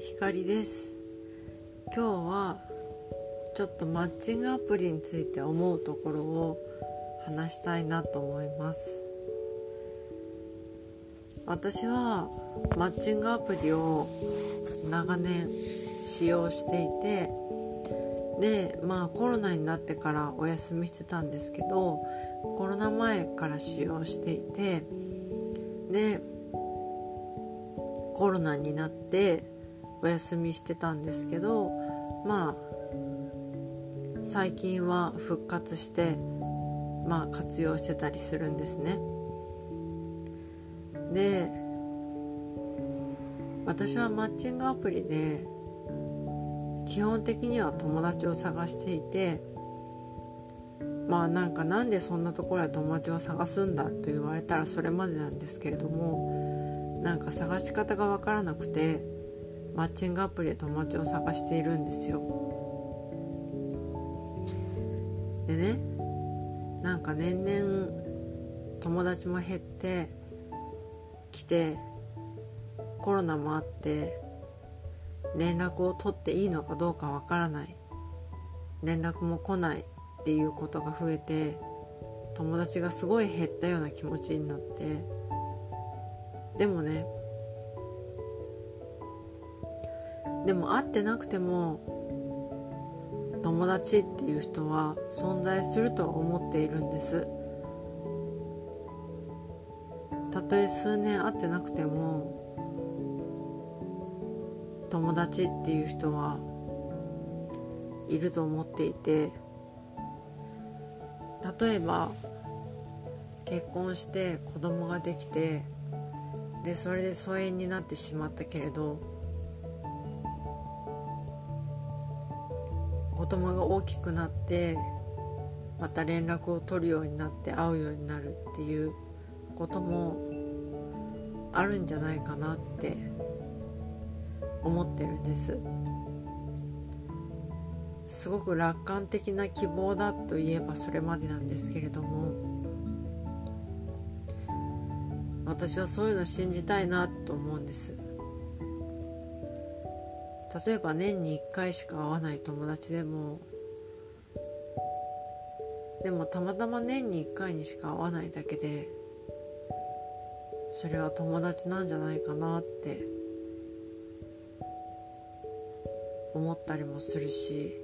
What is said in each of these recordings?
ひかりです。今日はちょっとマッチングアプリについて思うところを話したいなと思います。私はマッチングアプリを長年使用していてでまあコロナになってからお休みしてたんですけどコロナ前から使用していてでコロナになってお休みしてたんですけどまあ最近は復活してまあ活用してたりするんですね。で私はマッチングアプリで基本的には友達を探していてまあなんかなんでそんなところで友達を探すんだと言われたらそれまでなんですけれどもなんか探し方が分からなくてマッチングアプリで友達を探しているんですよ。でねなんか年々友達も減ってきてコロナもあって連絡を取っていいのかどうかわからない。連絡も来ないっていうことが増えて友達がすごい減ったような気持ちになって。でもねでも会ってなくても友達っていう人は存在するとは思っているんです。たとえ数年会ってなくても友達っていう人はいると思っていて例えば結婚して子供ができてでそれで疎遠になってしまったけれど子供が大きくなってまた連絡を取るようになって会うようになるっていうこともあるんじゃないかなって思ってるんです。すごく楽観的な希望だといえばそれまでなんですけれども私はそういうの信じたいなと思うんです。例えば年に1回しか会わない友達でもでもたまたま年に1回にしか会わないだけでそれは友達なんじゃないかなって思ったりもするし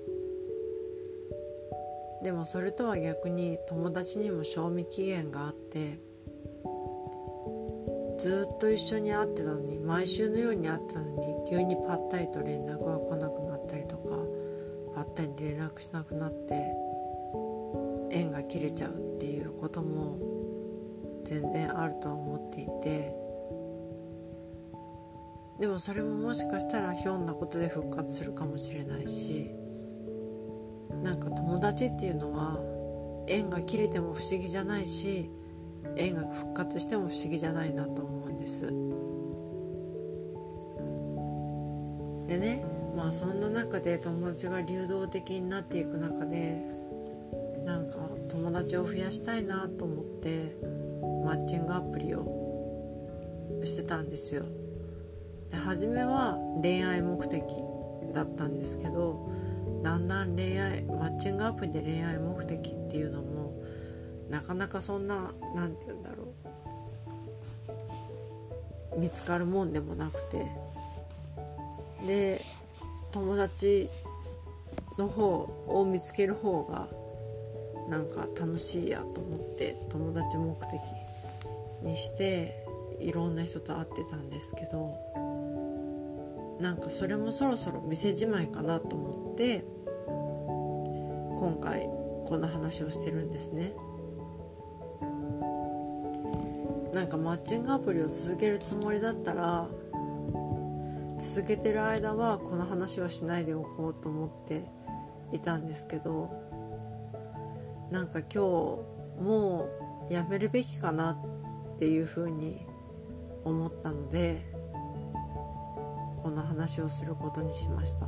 でもそれとは逆に友達にも賞味期限があってずっと一緒に会ってたのに毎週のように会ってたのに急にパッタリと連絡が来なくなったりとかパッタリ連絡しなくなって縁が切れちゃうっていうことも全然あるとは思っていてでもそれももしかしたらひょんなことで復活するかもしれないしなんか友達っていうのは縁が切れても不思議じゃないし縁が復活しても不思議じゃないなと思うんです。でねまあそんな中で友達が流動的になっていく中でなんか友達を増やしたいなと思ってマッチングアプリをしてたんですよ。で初めは恋愛目的だったんですけどだんだん恋愛マッチングアプリで恋愛目的っていうのもなかなかそんな何て言うんだろう見つかるもんでもなくてで友達の方を見つける方がなんか楽しいやと思って友達目的にしていろんな人と会ってたんですけどなんかそれもそろそろ店じまいかなと思って今回この話をしてるんですね。なんかマッチングアプリを続けるつもりだったら続けてる間はこの話はしないでおこうと思っていたんですけどなんか今日もうやめるべきかなっていうふうに思ったのでこの話をすることにしました。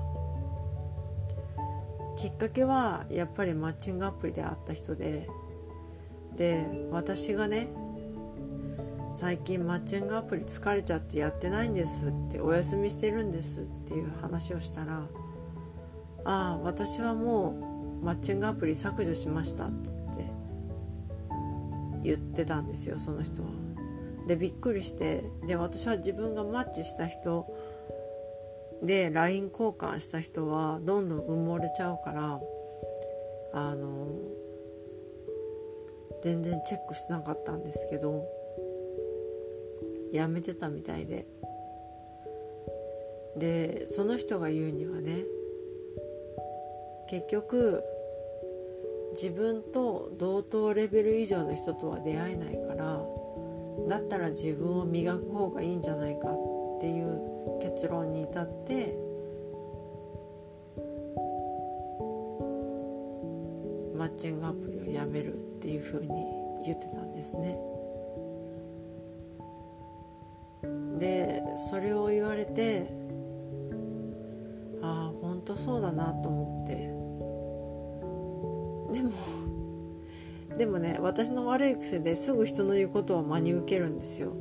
きっかけはやっぱりマッチングアプリで会った人でで私がね最近マッチングアプリ疲れちゃってやってないんですってお休みしてるんですっていう話をしたらああ私はもうマッチングアプリ削除しましたって言ってたんですよその人は。でびっくりしてで私は自分がマッチした人で LINE 交換した人はどんどん埋もれちゃうからあの全然チェックしなかったんですけどやめてたみたいででその人が言うにはね結局自分と同等レベル以上の人とは出会えないからだったら自分を磨く方がいいんじゃないかっていう結論に至ってマッチングアプリをやめるっていうふうに言ってたんですね。でそれを言われてああ本当そうだなと思って。でもでもね私の悪い癖ですぐ人の言うことを真に受けるんですよ。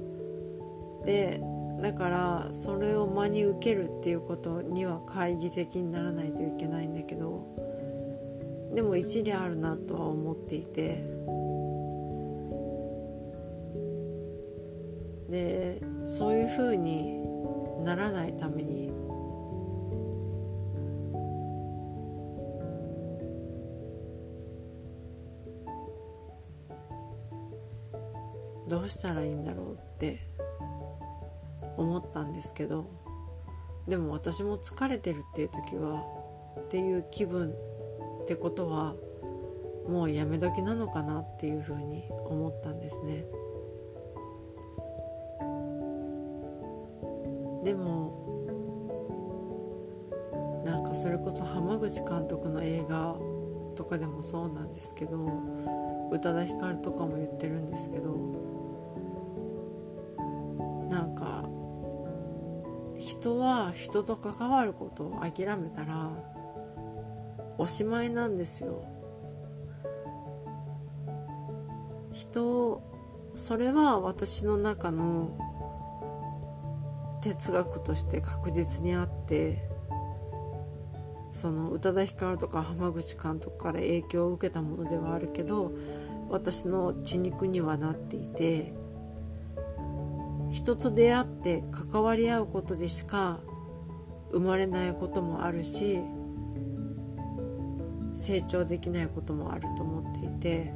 でだからそれを真に受けるっていうことには懐疑的にならないといけないんだけどでも一理あるなとは思っていて。でそういうふうにならないためにどうしたらいいんだろうって思ったんですけどでも私も疲れてるっていう時はっていう気分ってことはもうやめ時なのかなっていうふうに思ったんですね。こそ浜口監督の映画とかでもそうなんですけど宇多田ヒカルとかも言ってるんですけどなんか人は人と関わることを諦めたらおしまいなんですよ。人それは私の中の哲学として確実にあってその宇多田ヒカルとか浜口監督から影響を受けたものではあるけど私の血肉にはなっていて人と出会って関わり合うことでしか生まれないこともあるし成長できないこともあると思っていて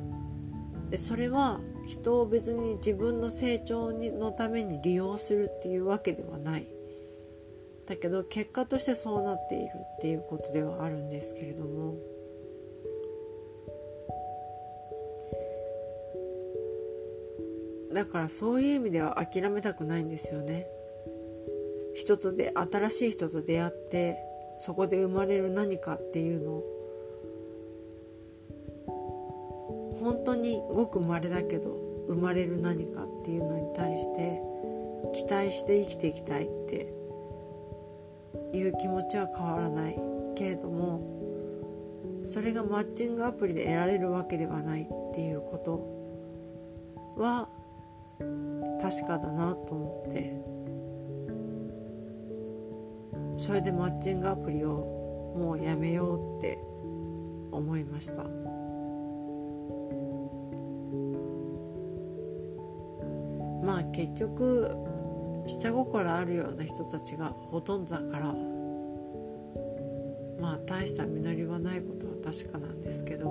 でそれは人を別に自分の成長にのために利用するっていうわけではない。だけど結果としてそうなっているっていうことではあるんですけれども。だからそういう意味では諦めたくないんですよね。人とで新しい人と出会ってそこで生まれる何かっていうの本当にごく稀だけど生まれる何かっていうのに対して期待して生きていきたいっていう気持ちは変わらないけれどもそれがマッチングアプリで得られるわけではないっていうことは確かだなと思って。それでマッチングアプリをもうやめようって思いました。まあ結局下心あるような人たちがほとんどだからまあ大した実りはないことは確かなんですけど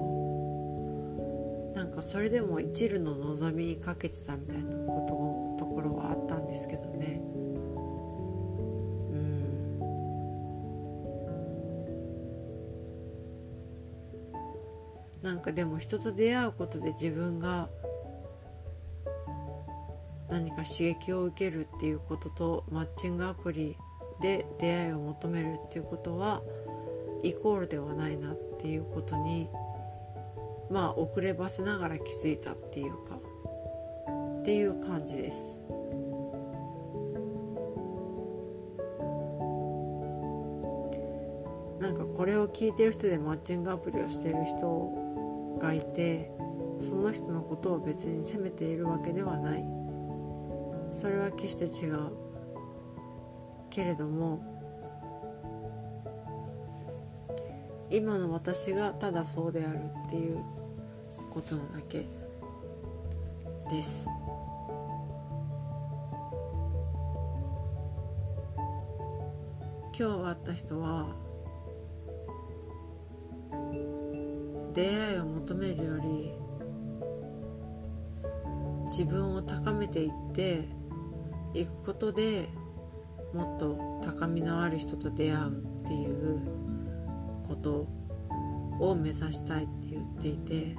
なんかそれでも一縷の望みにかけてたみたいなことところはあったんですけどね。うん。なんかでも人と出会うことで自分が何か刺激を受けるっていうこととマッチングアプリで出会いを求めるっていうことはイコールではないなっていうことにまあ遅ればせながら気づいたっていうかっていう感じです。なんかこれを聞いてる人でマッチングアプリをしてる人がいてその人のことを別に責めているわけではない。それは決して違う。けれども今の私がただそうであるっていうことなだけです。今日会った人は出会いを求めるより自分を高めていっていくことでもっと高みのある人と出会うっていうことを目指したいって言っていて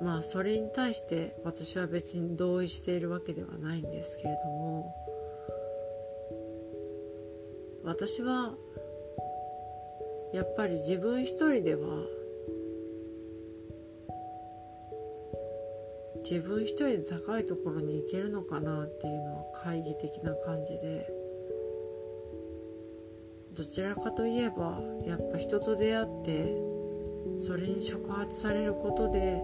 まあそれに対して私は別に同意しているわけではないんですけれども私はやっぱり自分一人では自分一人で高いところに行けるのかなっていうのは懐疑的な感じで。どちらかといえばやっぱ人と出会ってそれに触発されることで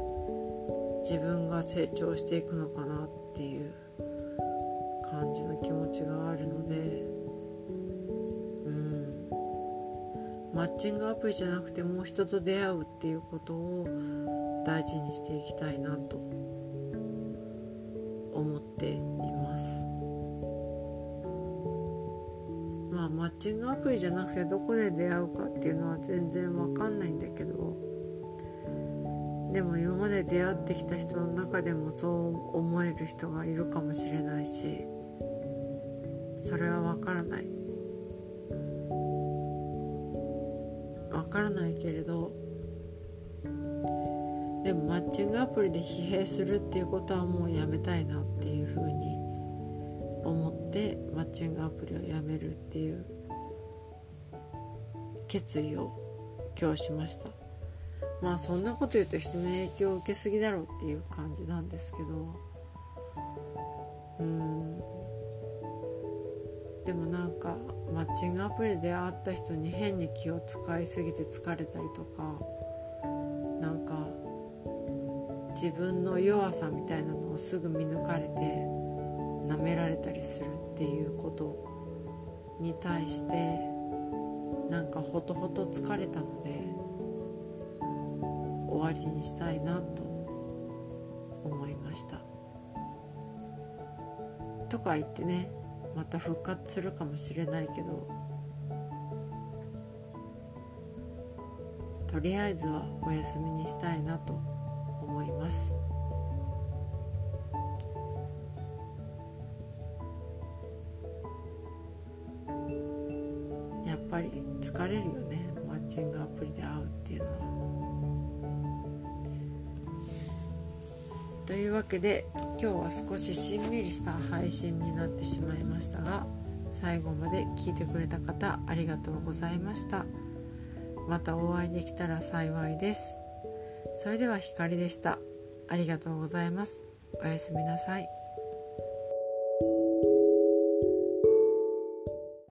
自分が成長していくのかなっていう感じの気持ちがあるので。うん。マッチングアプリじゃなくても人と出会うっていうことを大事にしていきたいなと思っています。まあマッチングアプリじゃなくてどこで出会うかっていうのは全然わかんないんだけどでも今まで出会ってきた人の中でもそう思える人がいるかもしれないしそれはわからない。わからないけれどでもマッチングアプリで疲弊するっていうことはもうやめたいなっていうふうに思ってマッチングアプリをやめるっていう決意を今日しました。まあそんなこと言うと人の影響を受けすぎだろうっていう感じなんですけど。うん。でもなんかマッチングアプリで会った人に変に気を使いすぎて疲れたりとかなんか自分の弱さみたいなのをすぐ見抜かれて舐められたりするっていうことに対してなんかほとほと疲れたので終わりにしたいなと思いました。とか言ってねまた復活するかもしれないけどとりあえずはお休みにしたいなとます。やっぱり疲れるよね。マッチングアプリで会うっていうのは。というわけで今日は少ししんみりした配信になってしまいましたが最後まで聞いてくれた方ありがとうございました。またお会いできたら幸いです。それでは光でした。ありがとうございます。おやすみなさい。